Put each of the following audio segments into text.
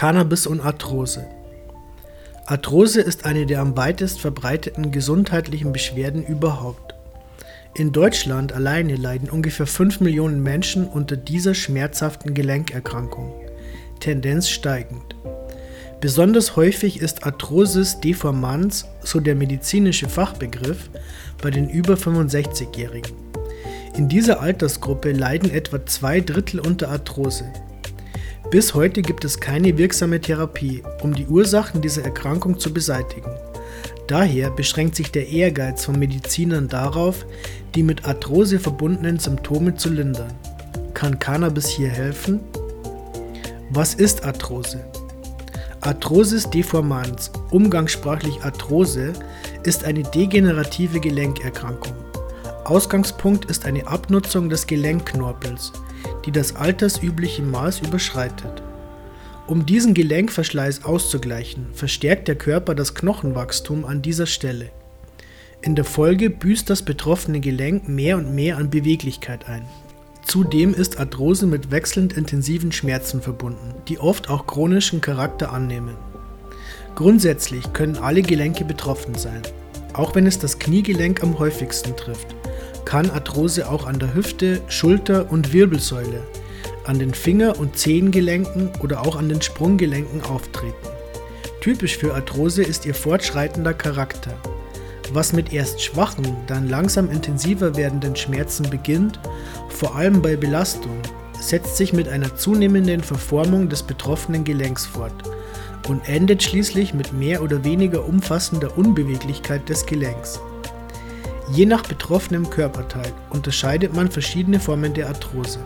Cannabis und Arthrose. Arthrose ist eine der am weitest verbreiteten gesundheitlichen Beschwerden überhaupt. In Deutschland alleine leiden ungefähr 5 Millionen Menschen unter dieser schmerzhaften Gelenkerkrankung, Tendenz steigend. Besonders häufig ist Arthrosis deformans, so der medizinische Fachbegriff, bei den über 65-Jährigen. In dieser Altersgruppe leiden etwa zwei Drittel unter Arthrose. Bis heute gibt es keine wirksame Therapie, um die Ursachen dieser Erkrankung zu beseitigen. Daher beschränkt sich der Ehrgeiz von Medizinern darauf, die mit Arthrose verbundenen Symptome zu lindern. Kann Cannabis hier helfen? Was ist Arthrose? Arthrosis deformans, umgangssprachlich Arthrose, ist eine degenerative Gelenkerkrankung. Ausgangspunkt ist eine Abnutzung des Gelenkknorpels, die das altersübliche Maß überschreitet. Um diesen Gelenkverschleiß auszugleichen, verstärkt der Körper das Knochenwachstum an dieser Stelle. In der Folge büßt das betroffene Gelenk mehr und mehr an Beweglichkeit ein. Zudem ist Arthrose mit wechselnd intensiven Schmerzen verbunden, die oft auch chronischen Charakter annehmen. Grundsätzlich können alle Gelenke betroffen sein, auch wenn es das Kniegelenk am häufigsten trifft kann Arthrose auch an der Hüfte, Schulter und Wirbelsäule, an den Finger- und Zehengelenken oder auch an den Sprunggelenken auftreten. Typisch für Arthrose ist ihr fortschreitender Charakter. Was mit erst schwachen, dann langsam intensiver werdenden Schmerzen beginnt, vor allem bei Belastung, setzt sich mit einer zunehmenden Verformung des betroffenen Gelenks fort und endet schließlich mit mehr oder weniger umfassender Unbeweglichkeit des Gelenks. Je nach betroffenem Körperteil unterscheidet man verschiedene Formen der Arthrose.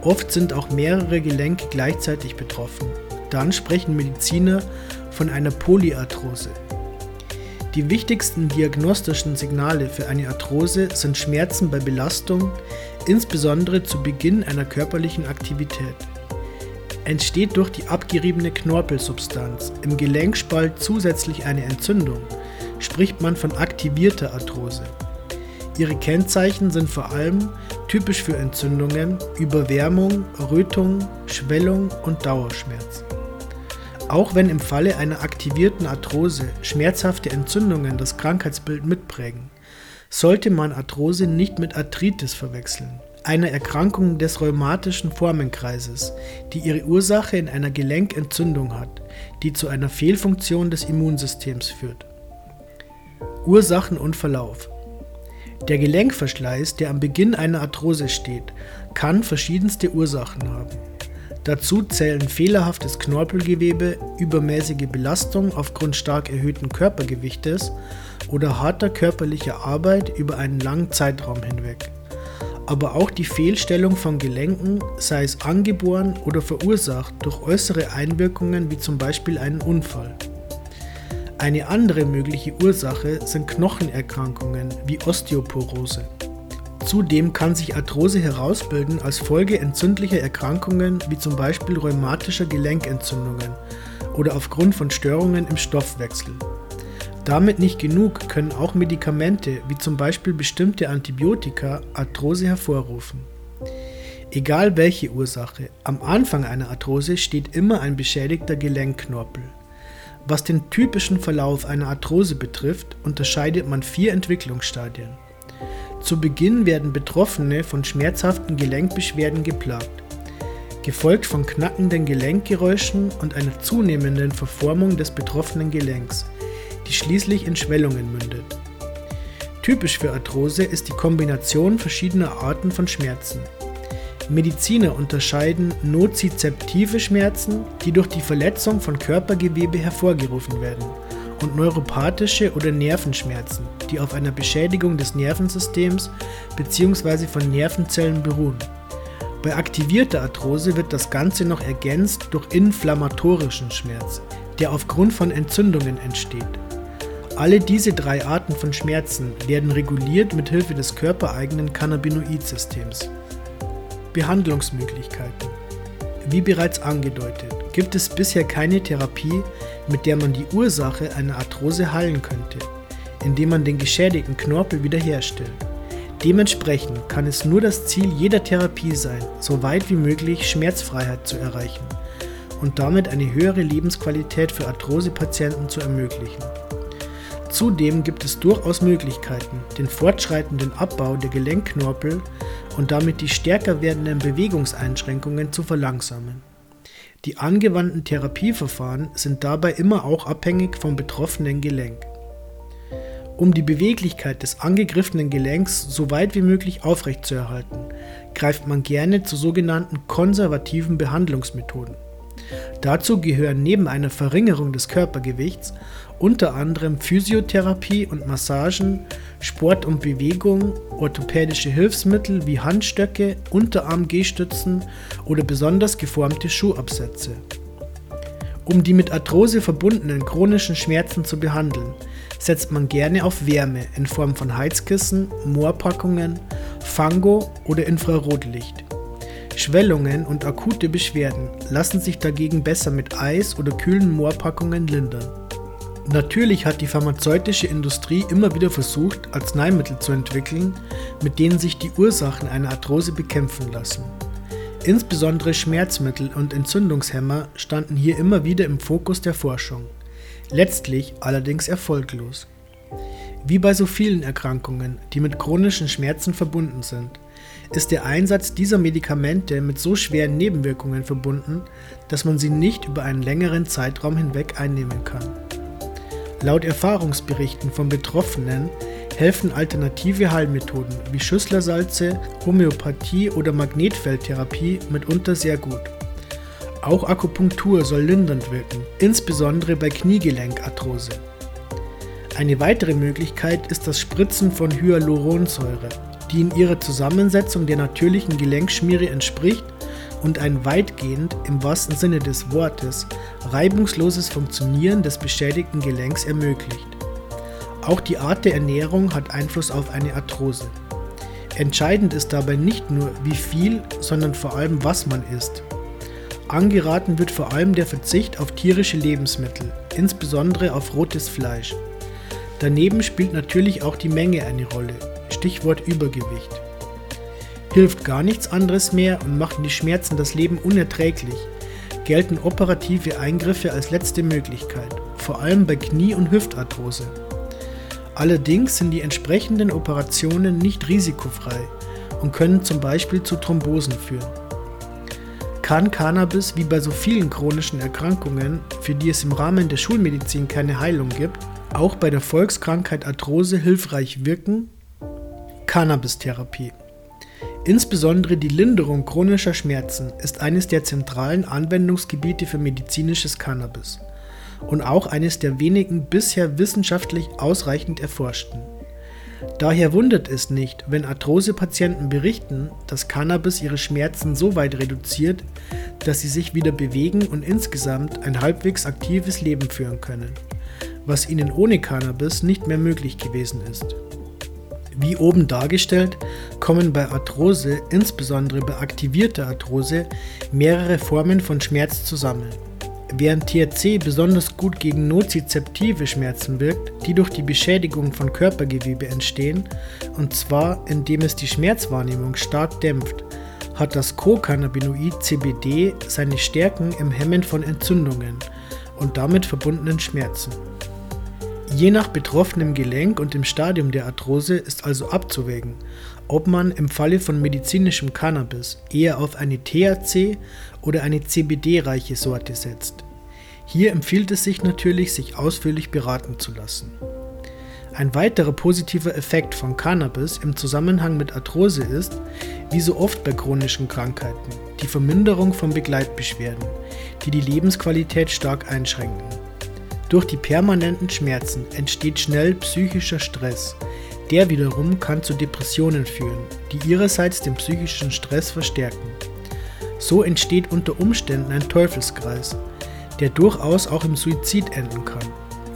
Oft sind auch mehrere Gelenke gleichzeitig betroffen. Dann sprechen Mediziner von einer Polyarthrose. Die wichtigsten diagnostischen Signale für eine Arthrose sind Schmerzen bei Belastung, insbesondere zu Beginn einer körperlichen Aktivität. Entsteht durch die abgeriebene Knorpelsubstanz im Gelenkspalt zusätzlich eine Entzündung, spricht man von aktivierter Arthrose. Ihre Kennzeichen sind vor allem typisch für Entzündungen, Überwärmung, Rötung, Schwellung und Dauerschmerz. Auch wenn im Falle einer aktivierten Arthrose schmerzhafte Entzündungen das Krankheitsbild mitprägen, sollte man Arthrose nicht mit Arthritis verwechseln, einer Erkrankung des rheumatischen Formenkreises, die ihre Ursache in einer Gelenkentzündung hat, die zu einer Fehlfunktion des Immunsystems führt. Ursachen und Verlauf. Der Gelenkverschleiß, der am Beginn einer Arthrose steht, kann verschiedenste Ursachen haben. Dazu zählen fehlerhaftes Knorpelgewebe, übermäßige Belastung aufgrund stark erhöhten Körpergewichtes oder harter körperlicher Arbeit über einen langen Zeitraum hinweg. Aber auch die Fehlstellung von Gelenken, sei es angeboren oder verursacht durch äußere Einwirkungen wie zum Beispiel einen Unfall. Eine andere mögliche Ursache sind Knochenerkrankungen wie Osteoporose. Zudem kann sich Arthrose herausbilden als Folge entzündlicher Erkrankungen wie zum Beispiel rheumatischer Gelenkentzündungen oder aufgrund von Störungen im Stoffwechsel. Damit nicht genug können auch Medikamente wie zum Beispiel bestimmte Antibiotika Arthrose hervorrufen. Egal welche Ursache, am Anfang einer Arthrose steht immer ein beschädigter Gelenkknorpel. Was den typischen Verlauf einer Arthrose betrifft, unterscheidet man vier Entwicklungsstadien. Zu Beginn werden Betroffene von schmerzhaften Gelenkbeschwerden geplagt, gefolgt von knackenden Gelenkgeräuschen und einer zunehmenden Verformung des betroffenen Gelenks, die schließlich in Schwellungen mündet. Typisch für Arthrose ist die Kombination verschiedener Arten von Schmerzen, Mediziner unterscheiden nozizeptive Schmerzen, die durch die Verletzung von Körpergewebe hervorgerufen werden, und neuropathische oder Nervenschmerzen, die auf einer Beschädigung des Nervensystems bzw. von Nervenzellen beruhen. Bei aktivierter Arthrose wird das Ganze noch ergänzt durch inflammatorischen Schmerz, der aufgrund von Entzündungen entsteht. Alle diese drei Arten von Schmerzen werden reguliert mit Hilfe des körpereigenen Cannabinoidsystems. Behandlungsmöglichkeiten. Wie bereits angedeutet, gibt es bisher keine Therapie, mit der man die Ursache einer Arthrose heilen könnte, indem man den geschädigten Knorpel wiederherstellt. Dementsprechend kann es nur das Ziel jeder Therapie sein, so weit wie möglich Schmerzfreiheit zu erreichen und damit eine höhere Lebensqualität für Arthrosepatienten zu ermöglichen. Zudem gibt es durchaus Möglichkeiten, den fortschreitenden Abbau der Gelenkknorpel und damit die stärker werdenden Bewegungseinschränkungen zu verlangsamen. Die angewandten Therapieverfahren sind dabei immer auch abhängig vom betroffenen Gelenk. Um die Beweglichkeit des angegriffenen Gelenks so weit wie möglich aufrechtzuerhalten, greift man gerne zu sogenannten konservativen Behandlungsmethoden. Dazu gehören neben einer Verringerung des Körpergewichts unter anderem Physiotherapie und Massagen, Sport und Bewegung, orthopädische Hilfsmittel wie Handstöcke, Unterarm-Gehstützen oder besonders geformte Schuhabsätze. Um die mit Arthrose verbundenen chronischen Schmerzen zu behandeln, setzt man gerne auf Wärme in Form von Heizkissen, Moorpackungen, Fango oder Infrarotlicht. Schwellungen und akute Beschwerden lassen sich dagegen besser mit Eis oder kühlen Moorpackungen lindern. Natürlich hat die pharmazeutische Industrie immer wieder versucht, Arzneimittel zu entwickeln, mit denen sich die Ursachen einer Arthrose bekämpfen lassen. Insbesondere Schmerzmittel und Entzündungshemmer standen hier immer wieder im Fokus der Forschung, letztlich allerdings erfolglos. Wie bei so vielen Erkrankungen, die mit chronischen Schmerzen verbunden sind, ist der Einsatz dieser Medikamente mit so schweren Nebenwirkungen verbunden, dass man sie nicht über einen längeren Zeitraum hinweg einnehmen kann. Laut Erfahrungsberichten von Betroffenen helfen alternative Heilmethoden wie Schüsslersalze, Homöopathie oder Magnetfeldtherapie mitunter sehr gut. Auch Akupunktur soll lindernd wirken, insbesondere bei Kniegelenkarthrose. Eine weitere Möglichkeit ist das Spritzen von Hyaluronsäure, die in ihrer Zusammensetzung der natürlichen Gelenkschmiere entspricht und ein weitgehend, im wahrsten Sinne des Wortes, reibungsloses Funktionieren des beschädigten Gelenks ermöglicht. Auch die Art der Ernährung hat Einfluss auf eine Arthrose. Entscheidend ist dabei nicht nur, wie viel, sondern vor allem, was man isst. Angeraten wird vor allem der Verzicht auf tierische Lebensmittel, insbesondere auf rotes Fleisch. Daneben spielt natürlich auch die Menge eine Rolle, Stichwort Übergewicht. Hilft gar nichts anderes mehr und machen die Schmerzen das Leben unerträglich, gelten operative Eingriffe als letzte Möglichkeit, vor allem bei Knie- und Hüftarthrose. Allerdings sind die entsprechenden Operationen nicht risikofrei und können zum Beispiel zu Thrombosen führen. Kann Cannabis wie bei so vielen chronischen Erkrankungen, für die es im Rahmen der Schulmedizin keine Heilung gibt, auch bei der Volkskrankheit Arthrose hilfreich wirken? Cannabis-Therapie Insbesondere die Linderung chronischer Schmerzen ist eines der zentralen Anwendungsgebiete für medizinisches Cannabis und auch eines der wenigen bisher wissenschaftlich ausreichend erforschten. Daher wundert es nicht, wenn Arthrosepatienten berichten, dass Cannabis ihre Schmerzen so weit reduziert, dass sie sich wieder bewegen und insgesamt ein halbwegs aktives Leben führen können, was ihnen ohne Cannabis nicht mehr möglich gewesen ist. Wie oben dargestellt, kommen bei Arthrose, insbesondere bei aktivierter Arthrose, mehrere Formen von Schmerz zusammen. Während THC besonders gut gegen nozizeptive Schmerzen wirkt, die durch die Beschädigung von Körpergewebe entstehen, und zwar indem es die Schmerzwahrnehmung stark dämpft, hat das Co-Cannabinoid CBD seine Stärken im Hemmen von Entzündungen und damit verbundenen Schmerzen. Je nach betroffenem Gelenk und dem Stadium der Arthrose ist also abzuwägen, ob man im Falle von medizinischem Cannabis eher auf eine THC oder eine CBD-reiche Sorte setzt. Hier empfiehlt es sich natürlich, sich ausführlich beraten zu lassen. Ein weiterer positiver Effekt von Cannabis im Zusammenhang mit Arthrose ist, wie so oft bei chronischen Krankheiten, die Verminderung von Begleitbeschwerden, die die Lebensqualität stark einschränken. Durch die permanenten Schmerzen entsteht schnell psychischer Stress. Der wiederum kann zu Depressionen führen, die ihrerseits den psychischen Stress verstärken. So entsteht unter Umständen ein Teufelskreis, der durchaus auch im Suizid enden kann.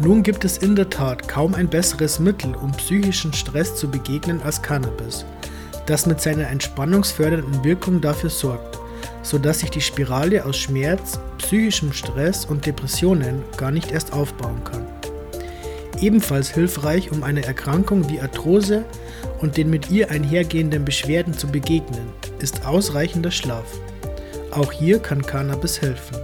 Nun gibt es in der Tat kaum ein besseres Mittel, um psychischen Stress zu begegnen als Cannabis, das mit seiner entspannungsfördernden Wirkung dafür sorgt, sodass sich die Spirale aus Schmerz, psychischem Stress und Depressionen gar nicht erst aufbauen kann. Ebenfalls hilfreich, um einer Erkrankung wie Arthrose und den mit ihr einhergehenden Beschwerden zu begegnen, ist ausreichender Schlaf. Auch hier kann Cannabis helfen.